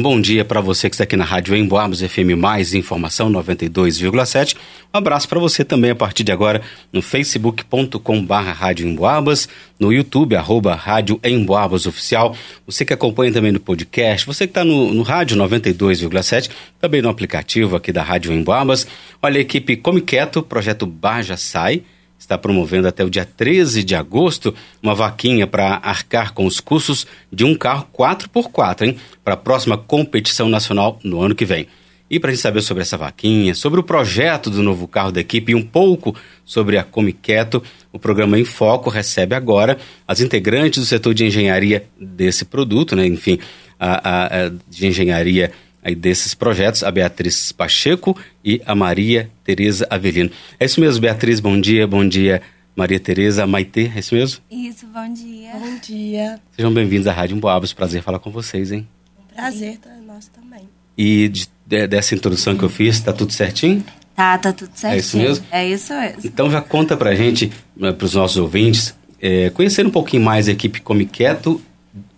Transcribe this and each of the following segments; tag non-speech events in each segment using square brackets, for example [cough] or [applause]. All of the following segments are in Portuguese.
Bom dia para você que está aqui na Rádio Emboabas FM Mais Informação 92,7. Um abraço para você também a partir de agora no facebook.com Rádio Emboabas, no YouTube, arroba Rádio Emboabas Oficial. Você que acompanha também no podcast, você que está no, no Rádio 92,7, também no aplicativo aqui da Rádio Emboabas. Olha, a equipe Come Quieto, projeto Baja Sai, está promovendo até o dia 13 de agosto uma vaquinha para arcar com os custos de um carro 4x4, hein? Para a próxima competição nacional no ano que vem. E para a gente saber sobre essa vaquinha, sobre o projeto do novo carro da equipe e um pouco sobre a Comiqueto, o programa Em Foco recebe agora as integrantes do setor de engenharia desse produto, né? enfim, a, a, a de engenharia aí desses projetos, a Beatriz Pacheco e a Maria Tereza Avelino. É isso mesmo, Beatriz, bom dia, bom dia, Maria Tereza, Maitê, é isso mesmo? Isso, bom dia. Bom dia. Sejam bem-vindos à Rádio Emboabas, prazer falar com vocês, hein? Prazer, tá nosso também. E de, de, dessa introdução que eu fiz, tá tudo certinho? Tá, tá tudo certinho. É isso mesmo? É isso mesmo. Então já conta pra gente, né, para os nossos ouvintes, é, conhecer um pouquinho mais a equipe Come Quieto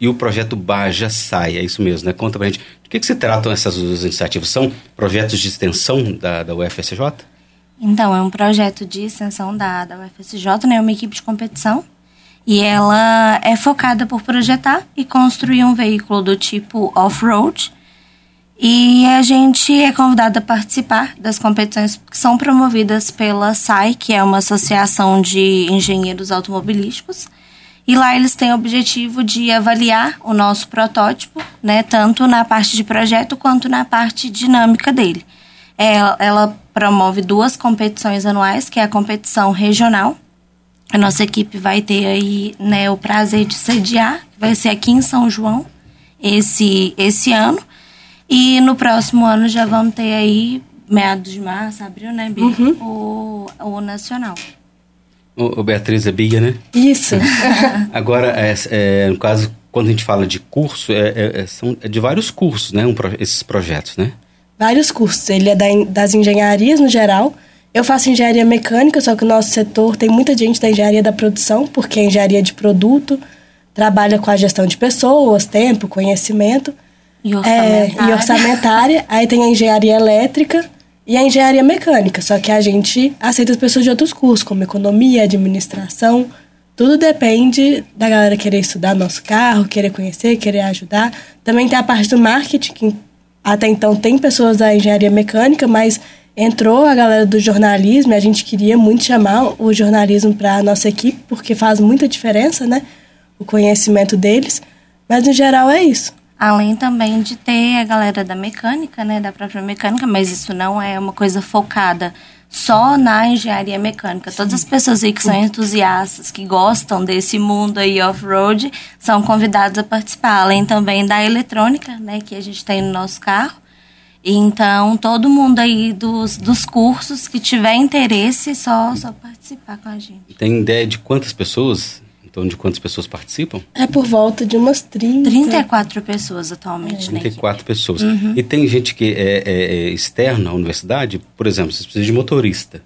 e o projeto Baja Sai, é isso mesmo, né? Conta pra gente de que, que se tratam essas duas iniciativas? São projetos de extensão da, da UFSJ? Então, é um projeto de extensão da, da UFSJ, né? Uma equipe de competição. E ela é focada por projetar e construir um veículo do tipo off-road. E a gente é convidado a participar das competições que são promovidas pela SAI, que é uma associação de engenheiros automobilísticos. E lá eles têm o objetivo de avaliar o nosso protótipo, né, tanto na parte de projeto quanto na parte dinâmica dele. Ela, ela promove duas competições anuais, que é a competição regional. A nossa equipe vai ter aí né, o prazer de sediar, vai ser aqui em São João esse, esse ano. E no próximo ano já vamos ter aí, meados de março, abril, né, Bia? Uhum. O, o nacional. O, o Beatriz é Bia, né? Isso. [laughs] Agora, é, é, no caso, quando a gente fala de curso, é, é, são de vários cursos, né? Um, esses projetos, né? Vários cursos. Ele é da, das engenharias no geral. Eu faço engenharia mecânica, só que o nosso setor tem muita gente da engenharia da produção, porque é engenharia de produto, trabalha com a gestão de pessoas, tempo, conhecimento. E orçamentária. É, e orçamentária. Aí tem a engenharia elétrica e a engenharia mecânica. Só que a gente aceita as pessoas de outros cursos, como economia, administração. Tudo depende da galera querer estudar nosso carro, querer conhecer, querer ajudar. Também tem a parte do marketing, que até então tem pessoas da engenharia mecânica, mas entrou a galera do jornalismo e a gente queria muito chamar o jornalismo para a nossa equipe, porque faz muita diferença, né? O conhecimento deles. Mas no geral é isso. Além também de ter a galera da mecânica, né, da própria mecânica, mas isso não é uma coisa focada só na engenharia mecânica. Todas as pessoas aí que são entusiastas, que gostam desse mundo aí off-road, são convidadas a participar. Além também da eletrônica, né, que a gente tem no nosso carro. Então, todo mundo aí dos, dos cursos que tiver interesse, só, só participar com a gente. Tem ideia de quantas pessoas então, de quantas pessoas participam? É por volta de umas 30. 34 pessoas atualmente, é. 34 pessoas. Uhum. E tem gente que é, é, é, externa à universidade, por exemplo, você precisa de motorista,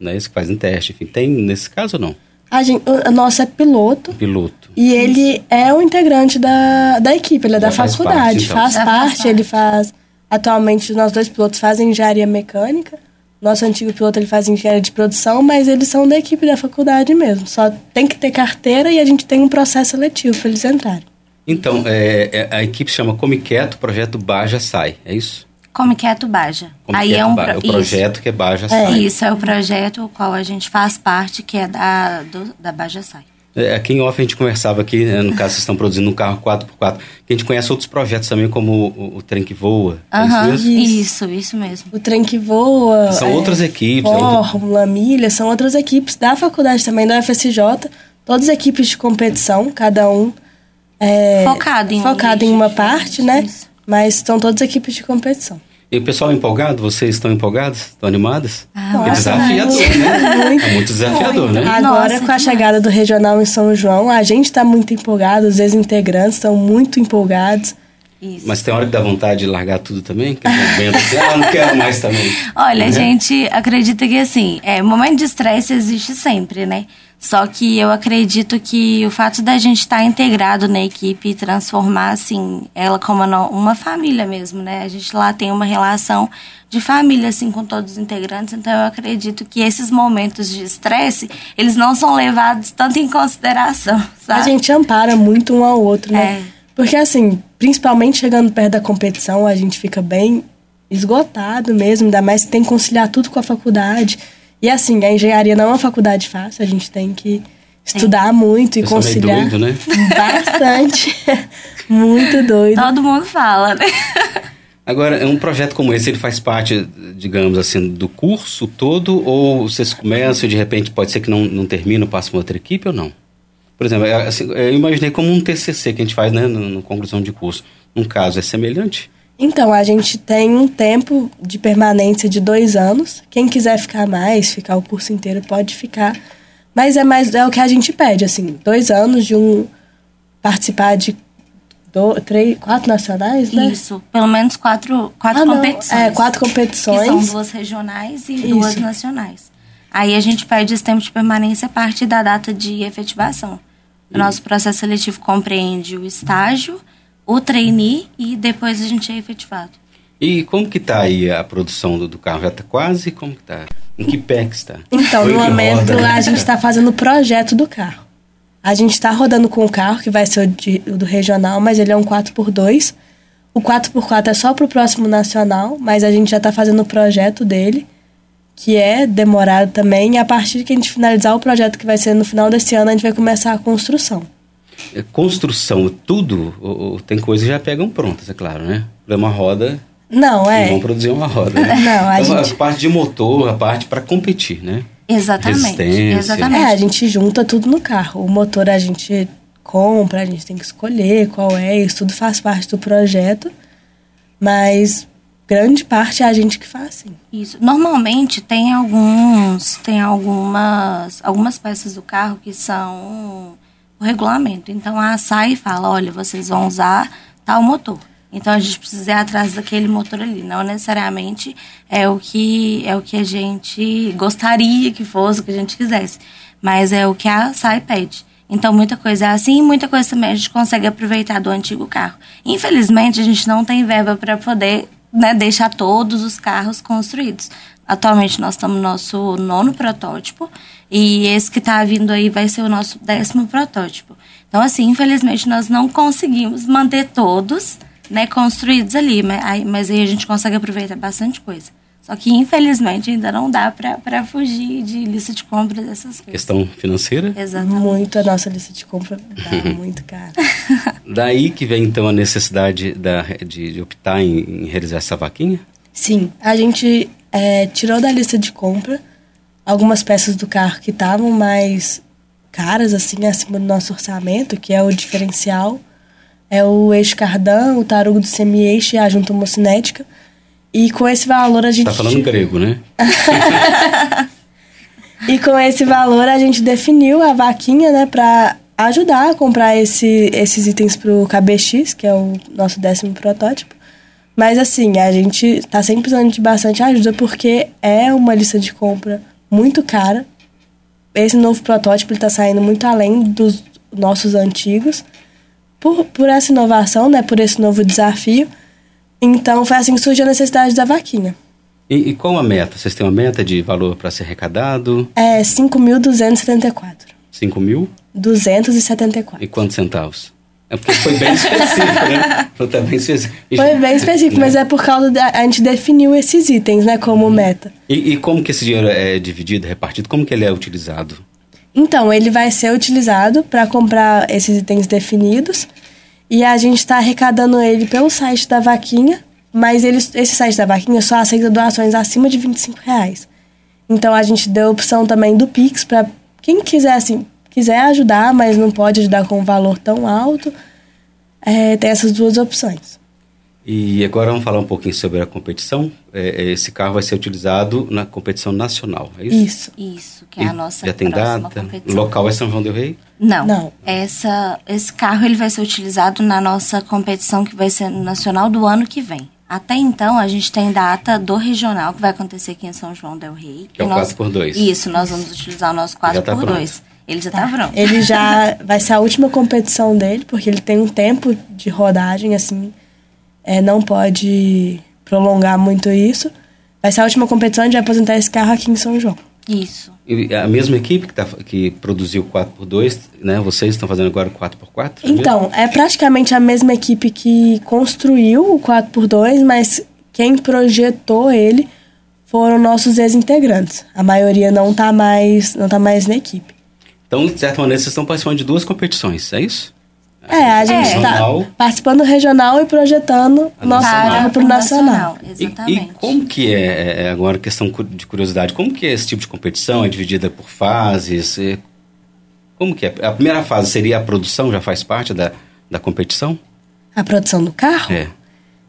né? Esse que faz um teste, enfim. Tem nesse caso ou não? A, gente, o nosso é piloto. Piloto. E Isso. ele é um integrante da, da equipe, ele é Já da faz faculdade. Parte, então. Faz, parte, parte, ele faz. Atualmente, nós dois pilotos fazem engenharia mecânica. Nosso antigo piloto ele faz engenharia de produção, mas eles são da equipe da faculdade mesmo. Só tem que ter carteira e a gente tem um processo seletivo para eles entrarem. Então, é, é, a equipe chama Come Quieto, projeto Baja Sai, é isso? Come Quieto Baja. Come Aí Quieto, é um pro... o projeto isso. que é Baja Sai. É, isso é o projeto o qual a gente faz parte, que é da, do, da Baja Sai. É, aqui em off a gente conversava aqui, né, no caso vocês estão produzindo um carro 4x4, que a gente conhece outros projetos também, como o, o Trem que Voa. Uhum, é isso, isso, isso, mesmo. O Trem que Voa. São é, outras equipes. Fórmula, é Milha, são outras equipes da faculdade também, da UFSJ. Todas equipes de competição, cada um é, focado em, focado em uma parte, né? Isso. Mas são todas equipes de competição. E o pessoal empolgado? Vocês estão empolgados? Estão animadas? Ah, é desafiador, né? Muito. É muito desafiador, né? Agora, Nossa, com a chegada do regional em São João, a gente está muito empolgado, os ex-integrantes estão muito empolgados. Isso. Mas tem hora que dá vontade de largar tudo também? Que assim, ah, não quero mais também. Olha, né? a gente acredita que assim, é, momento de estresse existe sempre, né? Só que eu acredito que o fato da gente estar integrado na equipe e transformar, assim, ela como uma família mesmo, né? A gente lá tem uma relação de família, assim, com todos os integrantes. Então, eu acredito que esses momentos de estresse, eles não são levados tanto em consideração, [laughs] sabe? A gente ampara muito um ao outro, né? É. Porque, assim, principalmente chegando perto da competição, a gente fica bem esgotado mesmo, ainda mais que tem que conciliar tudo com a faculdade. E assim, a engenharia não é uma faculdade fácil, a gente tem que estudar muito e Eu conciliar. Doido, né? Bastante. [laughs] muito doido. Todo mundo fala, né? Agora, um projeto como esse, ele faz parte, digamos assim, do curso todo? Ou vocês começam e de repente pode ser que não, não termina, passa uma outra equipe ou não? Por exemplo, é, assim, eu imaginei como um TCC que a gente faz né, no, no conclusão de curso. Um caso é semelhante? Então, a gente tem um tempo de permanência de dois anos. Quem quiser ficar mais, ficar o curso inteiro, pode ficar. Mas é mais é o que a gente pede, assim, dois anos de um participar de do, três, quatro nacionais, né? Isso, pelo menos quatro, quatro ah, competições. É, quatro competições. Que são duas regionais e Isso. duas nacionais. Aí a gente pede esse tempo de permanência a partir da data de efetivação. O nosso processo seletivo compreende o estágio, o trainee e depois a gente é efetivado. E como que está aí a produção do, do, carro? Já está quase? Como que está? Em que pé que está? Então, Foi no momento roda, a gente está fazendo o projeto do carro. A gente está rodando com o carro, que vai ser o, de, o do regional, mas ele é um 4x2. O 4x4 é só para o próximo nacional, mas a gente já está fazendo o projeto dele, que é demorado também. E a partir que a gente finalizar o projeto, que vai ser no final desse ano, a gente vai começar a construção. É, construção, tudo, tem coisas que já pegam prontas, é claro, né? É uma roda. Não, é. Vão produzir uma roda. Né? [laughs] Não, a, então, gente... a parte de motor, a parte para competir, né? Exatamente. Exatamente. É, a gente junta tudo no carro. O motor a gente compra, a gente tem que escolher qual é, isso tudo faz parte do projeto. Mas grande parte é a gente que faz, sim. Isso. Normalmente tem alguns, tem algumas, algumas peças do carro que são o regulamento. Então a SAI fala, olha, vocês vão usar tal motor. Então a gente precisa ir atrás daquele motor ali, não necessariamente é o que é o que a gente gostaria que fosse, o que a gente quisesse, mas é o que a SAI pede. Então muita coisa é assim, muita coisa também a gente consegue aproveitar do antigo carro. Infelizmente a gente não tem verba para poder né, deixar todos os carros construídos. Atualmente nós estamos no nosso nono protótipo e esse que está vindo aí vai ser o nosso décimo protótipo. Então, assim, infelizmente nós não conseguimos manter todos né, construídos ali, mas aí, mas aí a gente consegue aproveitar bastante coisa. Só que, infelizmente, ainda não dá para fugir de lista de compras dessas coisas. Questão financeira? Exatamente. Muito a nossa lista de compra dá [laughs] muito caro. [laughs] Daí que vem, então, a necessidade da, de, de optar em, em realizar essa vaquinha? Sim, a gente é, tirou da lista de compra algumas peças do carro que estavam mais caras, assim, acima do nosso orçamento, que é o diferencial. É o eixo cardan, o tarugo do semi-eixo e a junta homocinética. E com esse valor a gente... Tá falando grego, né? [laughs] e com esse valor a gente definiu a vaquinha, né, para ajudar a comprar esse, esses itens pro KBX, que é o nosso décimo protótipo. Mas assim, a gente tá sempre precisando de bastante ajuda porque é uma lista de compra muito cara. Esse novo protótipo está saindo muito além dos nossos antigos. Por, por essa inovação, né, por esse novo desafio. Então foi assim que surgiu a necessidade da vaquinha. E, e qual a meta? Vocês têm uma meta de valor para ser arrecadado? É 5.274. 5 mil? 274. E quantos centavos? É porque foi bem específico, né? Foi bem específico. Foi bem específico, mas é por causa da. A gente definiu esses itens, né, como meta. E, e, como que esse dinheiro é dividido, repartido? Como que ele é utilizado? Então, ele vai ser utilizado para comprar esses itens definidos. E a gente está arrecadando ele pelo site da Vaquinha, mas ele, esse site da Vaquinha só aceita doações acima de 25 reais. Então a gente deu a opção também do Pix para quem quiser, assim, quiser ajudar, mas não pode ajudar com um valor tão alto, é, tem essas duas opções. E agora vamos falar um pouquinho sobre a competição. É, é esse carro vai ser utilizado na competição nacional, é isso? Isso. Isso, que é a nossa Já tem data? Competição. Local é São João del Rei? Não. Não. Essa, esse carro ele vai ser utilizado na nossa competição que vai ser nacional do ano que vem. Até então, a gente tem data do regional, que vai acontecer aqui em São João del Rei. Que é o nós, 4x2. Isso, nós vamos utilizar o nosso 4x2. Ele já tá, pronto. Ele já [laughs] vai ser a última competição dele, porque ele tem um tempo de rodagem, assim, é, não pode prolongar muito isso. Vai ser a última competição, a gente vai apresentar esse carro aqui em São João. Isso. E a mesma equipe que, tá, que produziu o 4x2, né? Vocês estão fazendo agora o 4x4? é Então, é praticamente a mesma equipe que construiu o 4x2, mas quem projetou ele foram nossos ex-integrantes. A maioria não tá mais, não tá mais na equipe. Então, de certa maneira, vocês estão participando de duas competições, é isso? É, a gente está Regional. participando do regional e projetando A nosso carro para o nacional. E, Exatamente. e como que é, é, agora questão de curiosidade, como que é esse tipo de competição? É dividida por fases? É- como que é? A primeira fase seria a produção, já faz parte da, da competição? A produção do carro? É.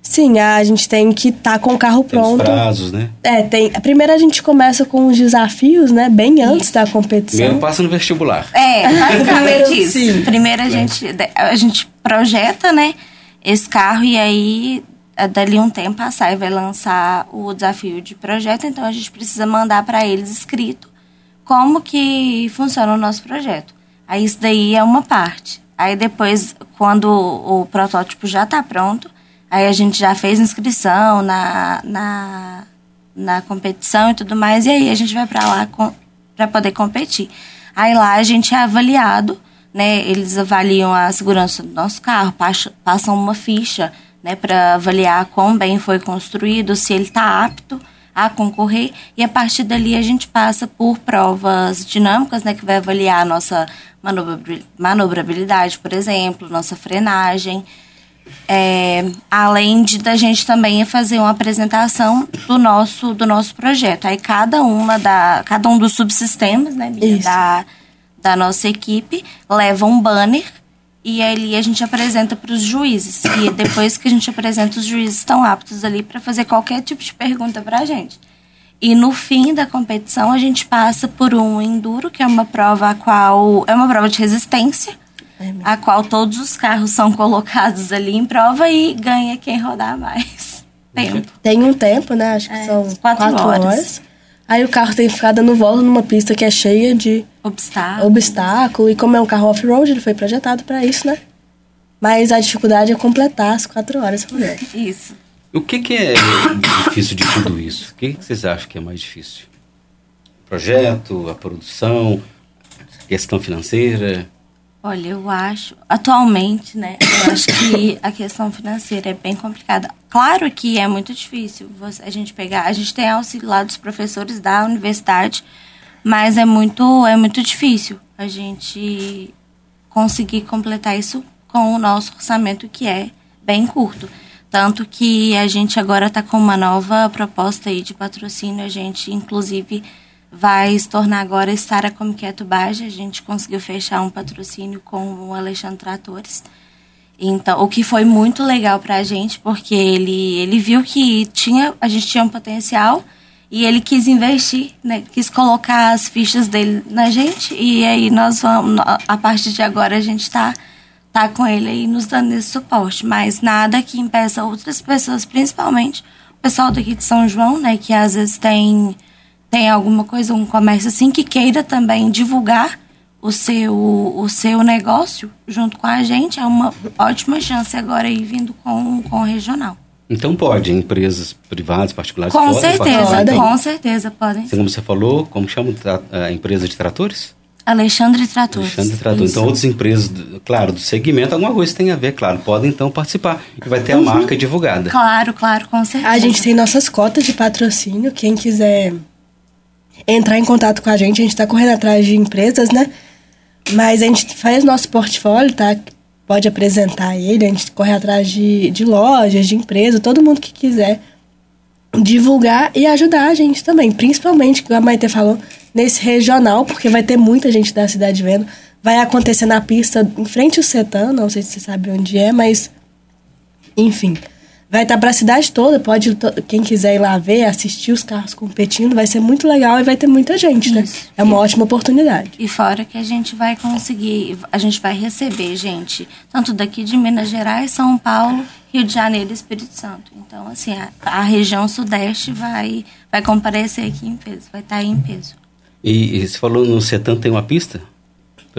Sim, a gente tem que estar com o carro Tem os pronto. prazos, né? É, tem. Primeiro a gente começa com os desafios, né? Bem antes da competição. Primeiro passa no vestibular. É, basicamente [laughs] isso. Sim. Primeiro a gente, a gente projeta, né, esse carro e aí eh, dali um tempo a SAI vai lançar o desafio de projeto, então a gente precisa mandar para eles escrito como que funciona o nosso projeto. Aí isso daí é uma parte. Aí depois, quando o protótipo já está pronto, aí a gente já fez inscrição na, na, na competição e tudo mais, e aí a gente vai para lá para poder competir. Aí lá a gente é avaliado, né? Eles avaliam a segurança do nosso carro, passa- passam uma ficha, né, para avaliar quão bem foi construído, se ele está apto a concorrer e a partir dali a gente passa por provas dinâmicas, né, que vai avaliar a nossa manobra- manobrabilidade, por exemplo, nossa frenagem. É, além de da gente também fazer uma apresentação do nosso do nosso projeto. Aí cada uma da cada um dos subsistemas, né, Bia, da da nossa equipe leva um banner e ali a gente apresenta para os juízes. E depois que a gente apresenta, os juízes estão aptos ali para fazer qualquer tipo de pergunta para a gente. E no fim da competição a gente passa por um enduro, que é uma prova a qual é uma prova de resistência, A qual todos os carros são colocados ali em prova e ganha quem rodar mais tempo. Tem um tempo, né? Acho que É, são quatro quatro, horas. horas. Aí o carro tem que ficar dando volta numa pista que é cheia de Obstáculo. obstáculo. E como é um carro off-road, ele foi projetado para isso, né? Mas a dificuldade é completar as quatro horas por dia. Isso. O que, que é difícil de tudo isso? O que, que vocês acham que é mais difícil? O projeto, a produção, a questão financeira? Olha, eu acho, atualmente, né, eu acho que a questão financeira é bem complicada. Claro que é muito difícil a gente pegar, a gente tem auxílio lá dos professores da universidade, mas é muito, é muito difícil a gente conseguir completar isso com o nosso orçamento que é bem curto. Tanto que a gente agora está com uma nova proposta aí de patrocínio, a gente inclusive vai se tornar agora Estara Como Quieto Baja. A gente conseguiu fechar um patrocínio com o Alexandre Tratores. Então, o que foi muito legal pra gente, porque ele, ele viu que tinha, a gente tinha um potencial e ele quis investir, né? Quis colocar as fichas dele na gente e aí nós vamos, a partir de agora a gente tá, tá com ele aí nos dando esse suporte. Mas nada que impeça outras pessoas, principalmente o pessoal daqui de São João, né? Que às vezes tem, tem alguma coisa, um comércio assim, que queira também divulgar o seu, o seu negócio junto com a gente, é uma ótima chance agora aí vindo com, com o regional. Então pode, empresas privadas, particulares Com podem certeza, participar. Com certeza podem. Assim como você falou, como chama a empresa de tratores? Alexandre Tratores. Alexandre Trator. Isso. Então, outras empresas, do- claro, do segmento, alguma coisa tem a ver, claro, podem então participar. E vai ter Uhum. a marca divulgada. Claro, claro, com certeza. A gente tem nossas cotas de patrocínio. Quem quiser entrar em contato com a gente, a gente está correndo atrás de empresas, né? Mas a gente faz nosso portfólio, tá? Pode apresentar ele, a gente corre atrás de, de lojas, de empresas, todo mundo que quiser divulgar e ajudar a gente também. Principalmente, como a Maite falou, nesse regional, porque vai ter muita gente da cidade vendo. Vai acontecer na pista em frente ao Setan, não sei se você sabe onde é, mas enfim, vai estar para a cidade toda. Pode to- quem quiser ir lá ver, assistir os carros competindo, vai ser muito legal e vai ter muita gente, né? Isso. É uma ótima oportunidade. E fora que a gente vai conseguir, a gente vai receber gente, tanto daqui de Minas Gerais, São Paulo, Rio de Janeiro e Espírito Santo. Então, assim, a, a região sudeste vai, vai comparecer aqui em peso, vai estar aí em peso. E, e você falou no Setan tem uma pista?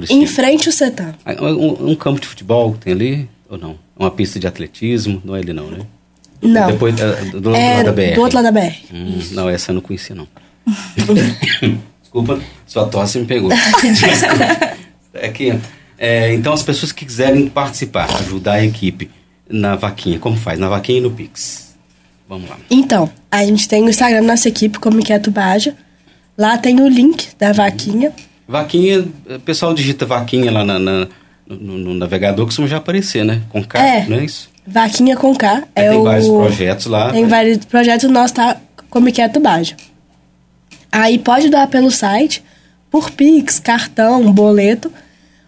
Em frente o CETAM. Um, um, campo de futebol tem ali, ou não? Uma pista de atletismo, não é ali não, né? Não. Depois, uh, do outro é, lado da BR. Do outro lado da BR. Hum, não, essa eu não conhecia, não. [laughs] Desculpa, sua tosse me pegou. [laughs] é que, é, então, as pessoas que quiserem participar, ajudar a equipe na vaquinha, como faz? Na vaquinha e no Pix. Vamos lá. Então, a gente tem o Instagram da nossa equipe, como que é Tubaja. Lá tem o link da vaquinha. Vaquinha, o pessoal digita vaquinha lá na, na no, no, navegador que costuma já aparecer, né? Com K, é, não é isso? Vaquinha com K. É tem o, vários projetos lá. Tem né? vários projetos, o nosso tá como que é Tubaja. Aí pode doar pelo site, por Pix, cartão, boleto,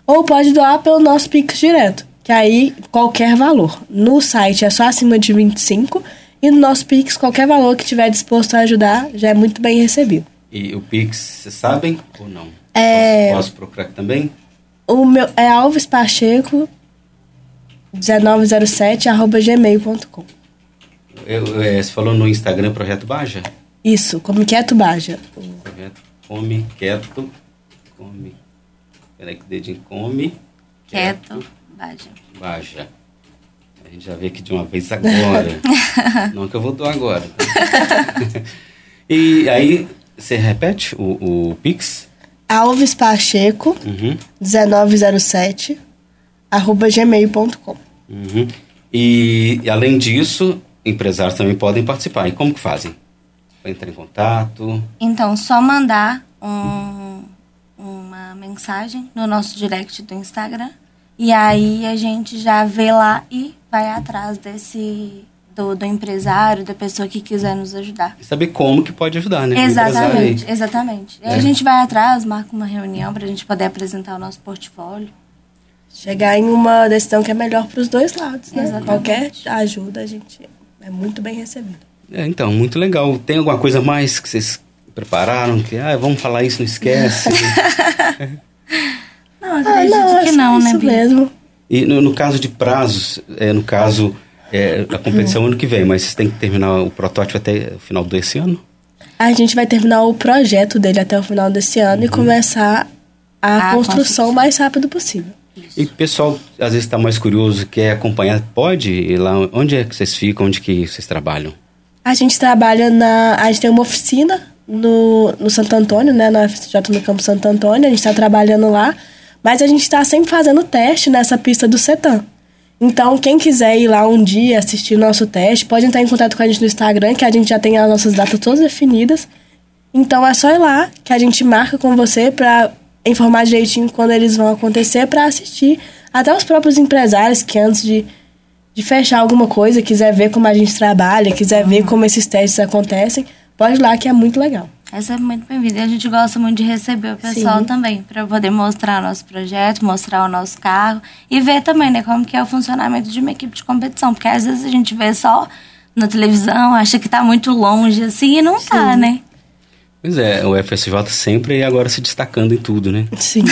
ou pode doar pelo nosso Pix direto, que aí qualquer valor. No site é só acima de 25 e no nosso Pix, qualquer valor que tiver disposto a ajudar já é muito bem recebido. E o Pix, vocês sabem ou não? É... Posso, posso procurar aqui também? O meu é Alves Pacheco 1907 arroba gmail.com. Você falou no Instagram Projeto Baja? Isso, Come Quieto Baja. Projeto Come Quieto. Come. Peraí que o dedinho come. Quieto, Baja. Baja. A gente já vê aqui de uma vez agora. [laughs] Não que eu vou doar agora. Tá? [laughs] e aí, você repete o, o Pix? Alves Pacheco, Uhum. 1907, arroba gmail.com. Uhum. E, e além disso, empresários também podem participar. E como que fazem? Para entrar em contato? Então, só mandar um, uma mensagem no nosso direct do Instagram. E aí a gente já vê lá e vai atrás desse do, do empresário, da pessoa que quiser nos ajudar. E saber como que pode ajudar, né? Exatamente, aí. exatamente. E aí É. a gente vai atrás, marca uma reunião para a gente poder apresentar o nosso portfólio. Chegar em uma decisão que é melhor para os dois lados, né? Exatamente. Qualquer ajuda a gente é muito bem recebido. É, então, muito legal. Tem alguma coisa mais que vocês prepararam? Que, ah, vamos falar isso, não esquece. [laughs] Não, acredito que acho não, né, isso Bia? mesmo. e no, no caso de prazos, é, no caso, é, a competição ano que vem, mas vocês têm que terminar o protótipo até o final desse ano? A gente vai terminar o projeto dele até o final desse ano e começar a, A construção construção. o mais rápido possível. E pessoal, às vezes, está mais curioso, quer acompanhar, pode ir lá? Onde é que vocês ficam? Onde que vocês trabalham? A gente trabalha na. A gente tem uma oficina no, no Santo Antônio, né? Na FSJ no Campo Santo Antônio. A gente está trabalhando lá. Mas a gente está sempre fazendo teste nessa pista do CETAM. Então, quem quiser ir lá um dia assistir o nosso teste, pode entrar em contato com a gente no Instagram, que a gente já tem as nossas datas todas definidas. Então, é só ir lá que a gente marca com você para informar direitinho quando eles vão acontecer para assistir. Até os próprios empresários que antes de, de fechar alguma coisa, quiser ver como a gente trabalha, quiser ver como esses testes acontecem, pode ir lá que é muito legal. Essa é muito bem-vinda. E a gente gosta muito de receber o pessoal Sim. também, para poder mostrar nosso projeto, mostrar o nosso carro e ver também, né, como que é o funcionamento de uma equipe de competição. Porque às vezes a gente vê só na televisão, acha que tá muito longe, assim, e não tá, né? Pois é, o FSJ sempre agora se destacando em tudo, né? Sim.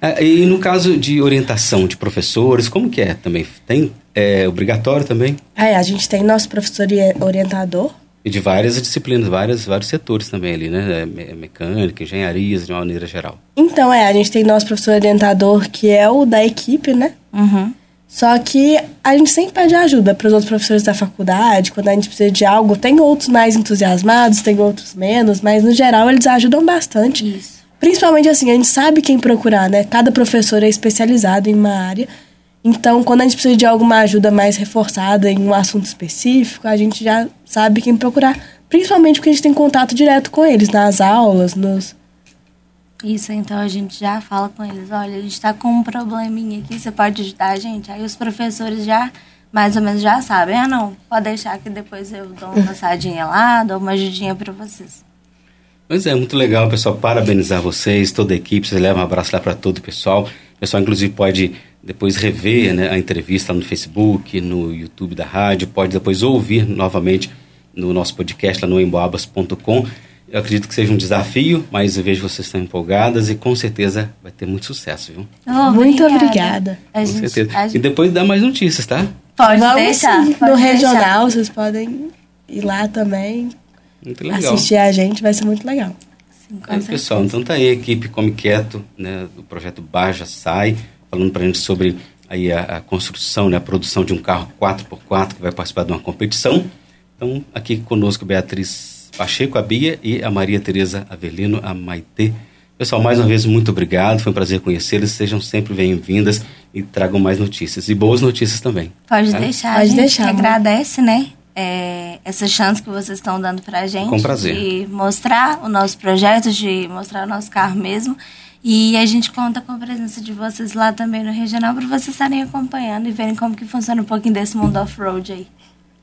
Ah, [laughs] E no caso de orientação de professores, como que é também? Tem é, obrigatório também? Aí, a gente tem nosso professor e- orientador. E de várias disciplinas, várias, vários setores também ali, né? É, me- Mecânica, engenharias, de uma maneira geral. Então, é, a gente tem nosso professor orientador, que é o da equipe, né? Uhum. Só que a gente sempre pede ajuda para os outros professores da faculdade, quando a gente precisa de algo. Tem outros mais entusiasmados, tem outros menos, mas no geral eles ajudam bastante. Isso. Principalmente assim, a gente sabe quem procurar, né? Cada professor é especializado em uma área. Então, quando a gente precisa de alguma ajuda mais reforçada em um assunto específico, a gente já sabe quem procurar. Principalmente porque a gente tem contato direto com eles nas aulas, nos. Isso, então a gente já fala com eles, olha, a gente tá com um probleminha aqui, você pode ajudar a gente? Aí os professores já, mais ou menos, já sabem, ah não, pode deixar que depois eu dou uma passadinha lá, dou uma ajudinha para vocês. Mas é muito legal, pessoal, parabenizar vocês, toda a equipe, vocês levam um abraço lá para todo o pessoal. O pessoal, inclusive, pode depois rever né, a entrevista no Facebook, no YouTube da rádio, pode depois ouvir novamente no nosso podcast lá no emboabas.com. Eu acredito que seja um desafio, mas eu vejo vocês estão empolgadas e com certeza vai ter muito sucesso, viu? Oh, Muito obrigada. A Com gente, certeza. a E gente depois dá mais notícias, tá? pode Vamos deixar. sim, pode no deixar. regional, vocês podem ir lá também, Muito legal. assistir a gente, vai ser muito legal. Sim, com Aí, certeza. pessoal, então tá aí a equipe Come Quieto, né, do projeto Baja Sai, falando pra gente sobre aí a, a construção, né, a produção de um carro 4x4 que vai participar de uma competição. Então, aqui conosco Beatriz Pacheco, a Bia, e a Maria Tereza Avelino, a Maitê. Pessoal, mais uma vez, muito obrigado, foi um prazer conhecê-los, sejam sempre bem-vindas e tragam mais notícias, e boas notícias também. Pode Tá? deixar, Pode a gente deixar, agradece, né? é, essa chance que vocês estão dando pra gente. Com prazer. De mostrar o nosso projeto, de mostrar o nosso carro mesmo. E a gente conta com a presença de vocês lá também no regional para vocês estarem acompanhando e verem como que funciona um pouquinho desse mundo off-road aí.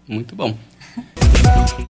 Muito bom. [laughs]